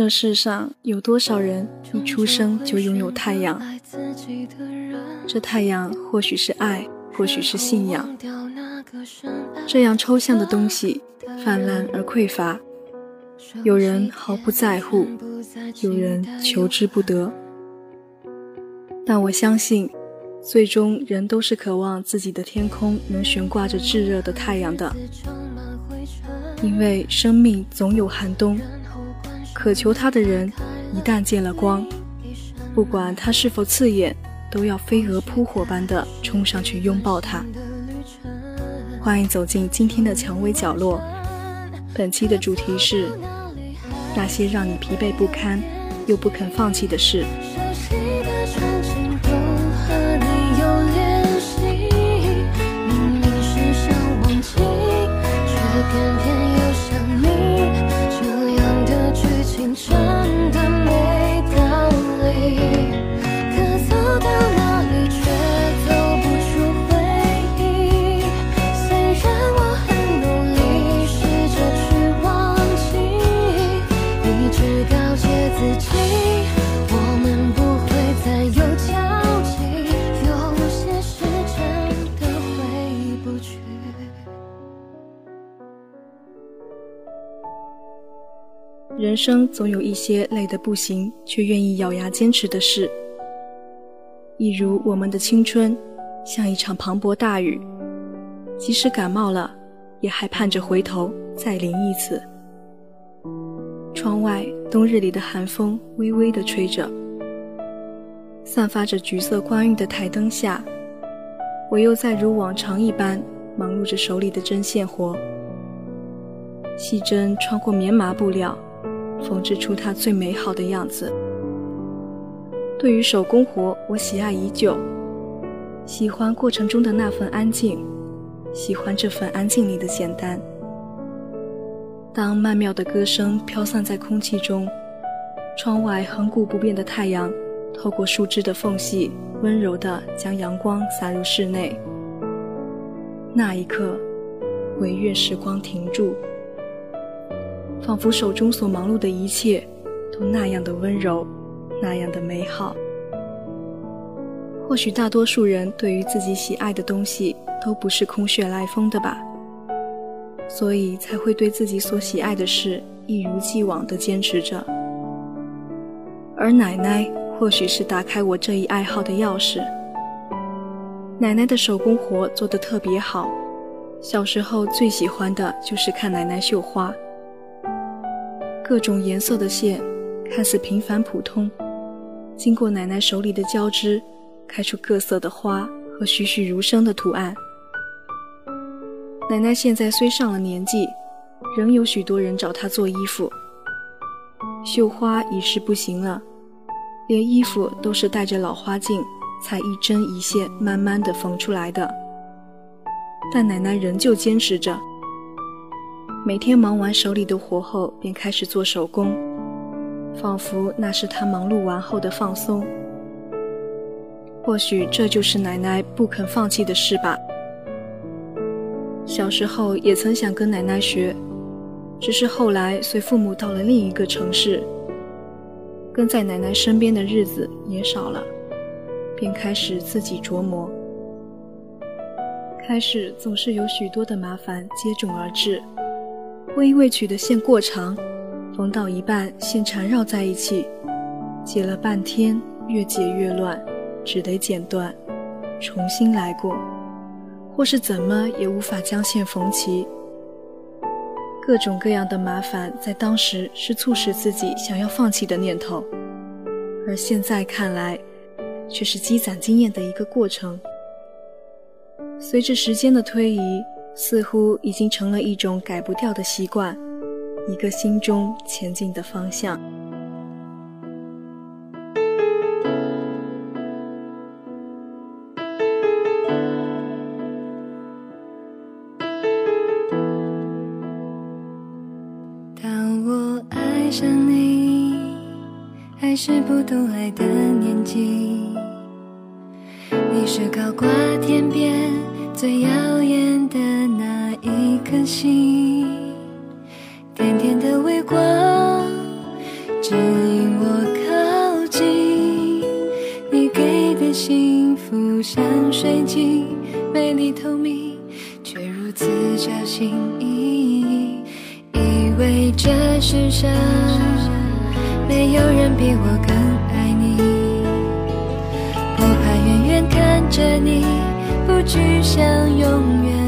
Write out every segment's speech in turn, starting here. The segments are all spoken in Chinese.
这世上有多少人一出生就拥有太阳？这太阳或许是爱，或许是信仰。这样抽象的东西，泛滥而匮乏。有人毫不在乎，有人求之不得。但我相信，最终人都是渴望自己的天空能悬挂着炙热的太阳的，因为生命总有寒冬。渴求它的人，一旦见了光，不管它是否刺眼，都要飞蛾扑火般的冲上去拥抱它。欢迎走进今天的蔷薇角落。本期的主题是那些让你疲惫不堪又不肯放弃的事。青春。人生总有一些累得不行却愿意咬牙坚持的事，一如我们的青春，像一场磅礴大雨，即使感冒了，也还盼着回头再淋一次。窗外冬日里的寒风微微地吹着，散发着橘色光晕的台灯下，我又在如往常一般忙碌着手里的针线活，细针穿过棉麻布料。缝制出它最美好的样子。对于手工活，我喜爱已久，喜欢过程中的那份安静，喜欢这份安静里的简单。当曼妙的歌声飘散在空气中，窗外恒古不变的太阳透过树枝的缝隙，温柔地将阳光洒入室内。那一刻，唯愿时光停住。仿佛手中所忙碌的一切，都那样的温柔，那样的美好。或许大多数人对于自己喜爱的东西，都不是空穴来风的吧，所以才会对自己所喜爱的事一如既往地坚持着。而奶奶或许是打开我这一爱好的钥匙。奶奶的手工活做得特别好，小时候最喜欢的就是看奶奶绣花。各种颜色的线，看似平凡普通，经过奶奶手里的交织，开出各色的花和栩栩如生的图案。奶奶现在虽上了年纪，仍有许多人找她做衣服。绣花已是不行了，连衣服都是带着老花镜，才一针一线慢慢的缝出来的。但奶奶仍旧坚持着。每天忙完手里的活后，便开始做手工，仿佛那是他忙碌完后的放松。或许这就是奶奶不肯放弃的事吧。小时候也曾想跟奶奶学，只是后来随父母到了另一个城市，跟在奶奶身边的日子也少了，便开始自己琢磨。开始总是有许多的麻烦接踵而至。微未取的线过长，缝到一半线缠绕在一起，解了半天越解越乱，只得剪断，重新来过，或是怎么也无法将线缝齐。各种各样的麻烦在当时是促使自己想要放弃的念头，而现在看来，却是积攒经验的一个过程。随着时间的推移。似乎已经成了一种改不掉的习惯，一个心中前进的方向。当我爱上你，还是不懂爱的年纪，你是高挂天边最耀眼星心，点点的微光指引我靠近。你给的幸福像水晶，美丽透明，却如此小心翼翼。以为这世上没有人比我更爱你，不怕远远看着你，不去想永远。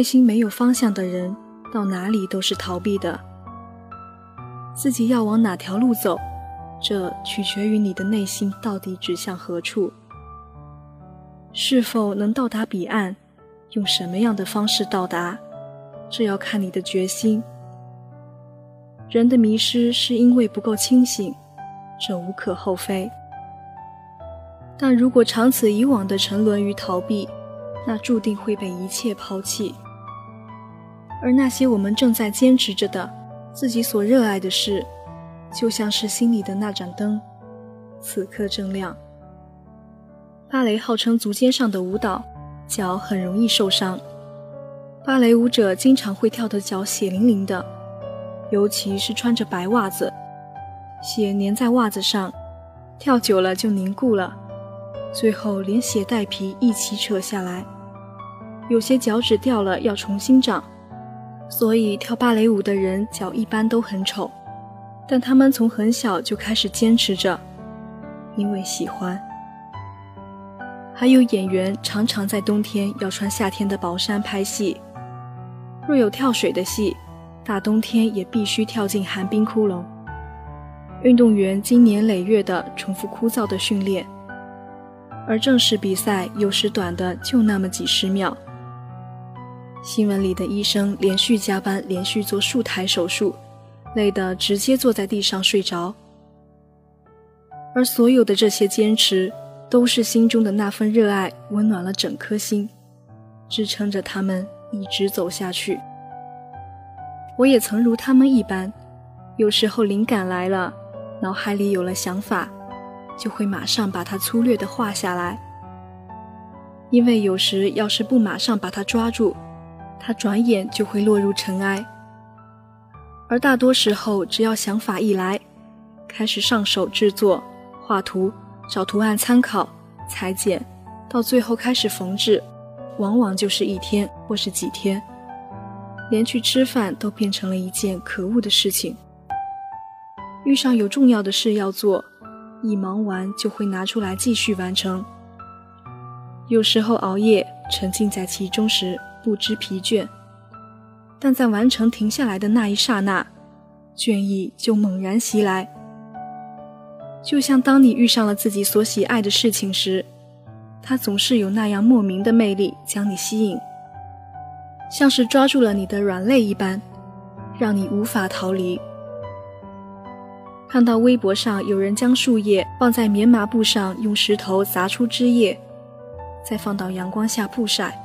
内心没有方向的人，到哪里都是逃避的。自己要往哪条路走，这取决于你的内心到底指向何处。是否能到达彼岸，用什么样的方式到达，这要看你的决心。人的迷失是因为不够清醒，这无可厚非。但如果长此以往的沉沦于逃避，那注定会被一切抛弃，而那些我们正在坚持着的、自己所热爱的事，就像是心里的那盏灯，此刻正亮。芭蕾号称足尖上的舞蹈，脚很容易受伤。芭蕾舞者经常会跳得脚血淋淋的，尤其是穿着白袜子，血粘在袜子上，跳久了就凝固了。最后连鞋带皮一起扯下来，有些脚趾掉了要重新长，所以跳芭蕾舞的人脚一般都很丑，但他们从很小就开始坚持着，因为喜欢。还有演员常常在冬天要穿夏天的薄衫拍戏，若有跳水的戏，大冬天也必须跳进寒冰窟窿。运动员经年累月的重复枯燥的训练。而正式比赛有时短的就那么几十秒。新闻里的医生连续加班，连续做数台手术，累得直接坐在地上睡着。而所有的这些坚持，都是心中的那份热爱温暖了整颗心，支撑着他们一直走下去。我也曾如他们一般，有时候灵感来了，脑海里有了想法。就会马上把它粗略地画下来，因为有时要是不马上把它抓住，它转眼就会落入尘埃。而大多时候，只要想法一来，开始上手制作、画图、找图案参考、裁剪，到最后开始缝制，往往就是一天或是几天，连去吃饭都变成了一件可恶的事情。遇上有重要的事要做。一忙完就会拿出来继续完成。有时候熬夜沉浸在其中时不知疲倦，但在完成停下来的那一刹那，倦意就猛然袭来。就像当你遇上了自己所喜爱的事情时，它总是有那样莫名的魅力将你吸引，像是抓住了你的软肋一般，让你无法逃离。看到微博上有人将树叶放在棉麻布上，用石头砸出枝叶，再放到阳光下曝晒。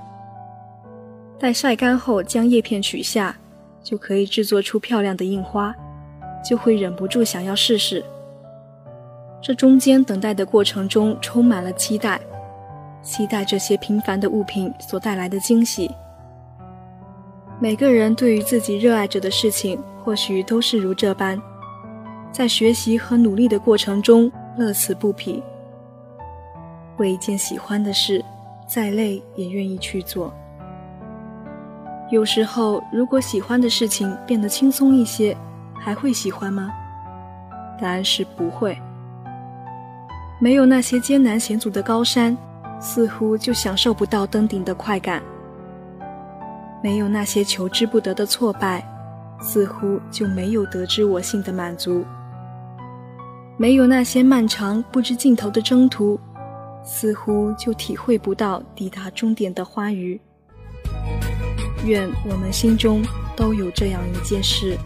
待晒干后，将叶片取下，就可以制作出漂亮的印花，就会忍不住想要试试。这中间等待的过程中充满了期待，期待这些平凡的物品所带来的惊喜。每个人对于自己热爱着的事情，或许都是如这般。在学习和努力的过程中，乐此不疲。为一件喜欢的事，再累也愿意去做。有时候，如果喜欢的事情变得轻松一些，还会喜欢吗？答案是不会。没有那些艰难险阻的高山，似乎就享受不到登顶的快感；没有那些求之不得的挫败，似乎就没有得之我幸的满足。没有那些漫长不知尽头的征途，似乎就体会不到抵达终点的欢愉。愿我们心中都有这样一件事。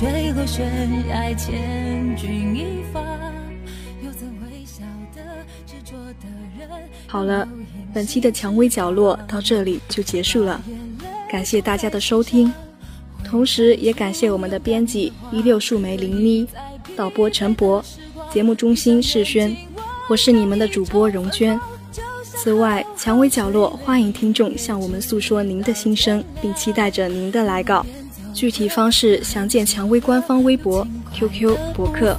坠落悬崖，千钧一发，又怎会晓得执着的人？好了，本期的蔷薇角落到这里就结束了，感谢大家的收听，同时也感谢我们的编辑一六树莓林妮。导播陈博，节目中心世轩，我是你们的主播荣娟。此外，蔷薇角落欢迎听众向我们诉说您的心声，并期待着您的来稿。具体方式详见蔷薇官方微博、QQ、博客。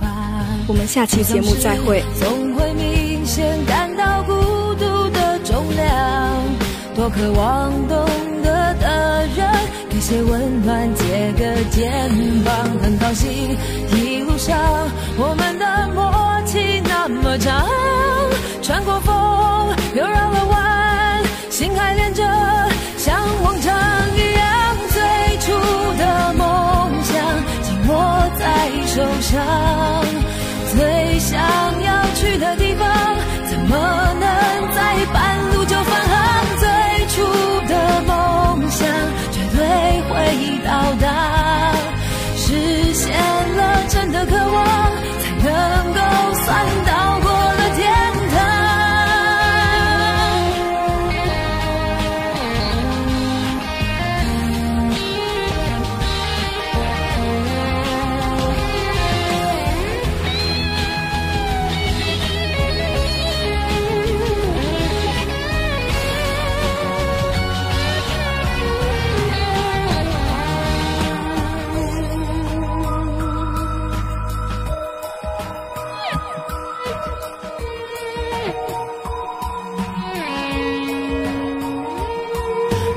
我们下期节目再会。总会明显感到孤独的重量，多渴望懂得的人给些温暖，借个肩膀，很高兴一路。上，我们的默契那么长，穿过风又绕了弯，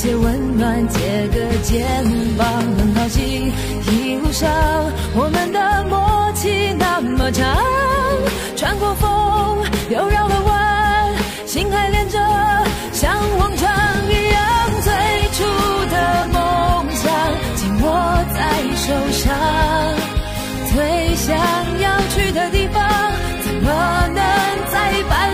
些温暖，借个肩膀，很高兴。一路上我们的默契那么长，穿过风又绕了弯，心还连着，像往常一样。最初的梦想紧握在手上，最想要去的地方，怎么能在半